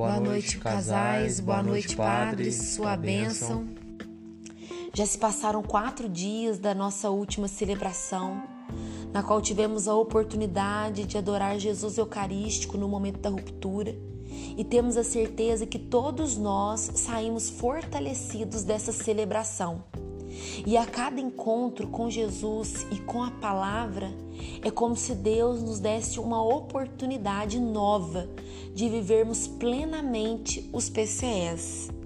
Boa, Boa noite, casais. Boa, noite, padres. Sua bênção. Já se passaram quatro dias da nossa última celebração, na qual tivemos a oportunidade de adorar Jesus Eucarístico no momento da ruptura e temos a certeza que todos nós saímos fortalecidos dessa celebração. E a cada encontro com Jesus e com a palavra, é como se Deus nos desse uma oportunidade nova de vivermos plenamente os PCS.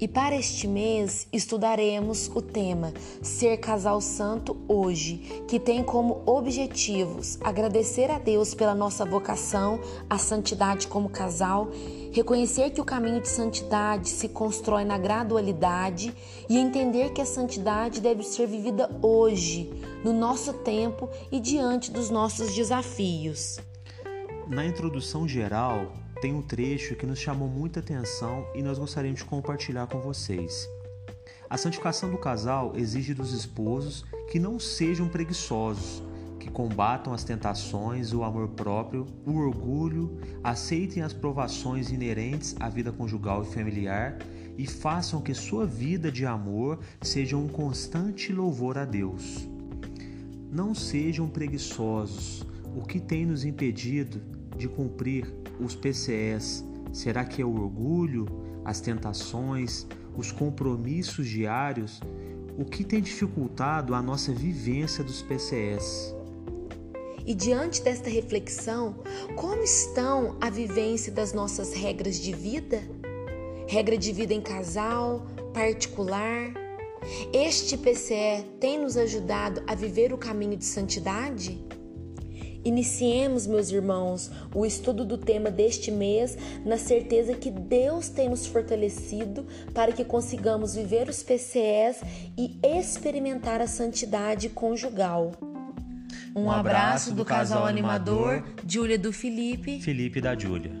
E para este mês estudaremos o tema Ser Casal Santo Hoje, que tem como objetivos agradecer a Deus pela nossa vocação à santidade como casal, reconhecer que o caminho de santidade se constrói na gradualidade e entender que a santidade deve ser vivida hoje, no nosso tempo e diante dos nossos desafios. Na introdução geral, tem um trecho que nos chamou muita atenção e nós gostaríamos de compartilhar com vocês. A santificação do casal exige dos esposos que não sejam preguiçosos, que combatam as tentações, o amor próprio, o orgulho, aceitem as provações inerentes à vida conjugal e familiar e façam que sua vida de amor seja um constante louvor a Deus. Não sejam preguiçosos. O que tem nos impedido de cumprir os PCS? Será que é o orgulho, as tentações, os compromissos diários? O que tem dificultado a nossa vivência dos PCS? E diante desta reflexão, como estão a vivência das nossas regras de vida? Regra de vida em casal, particular? Este PCE tem nos ajudado a viver o caminho de santidade? Iniciemos, meus irmãos, o estudo do tema deste mês na certeza que Deus tem nos fortalecido para que consigamos viver os PCS e experimentar a santidade conjugal. Um, um abraço, abraço do, do casal, casal animador, animador Júlia do Felipe. Felipe da Júlia.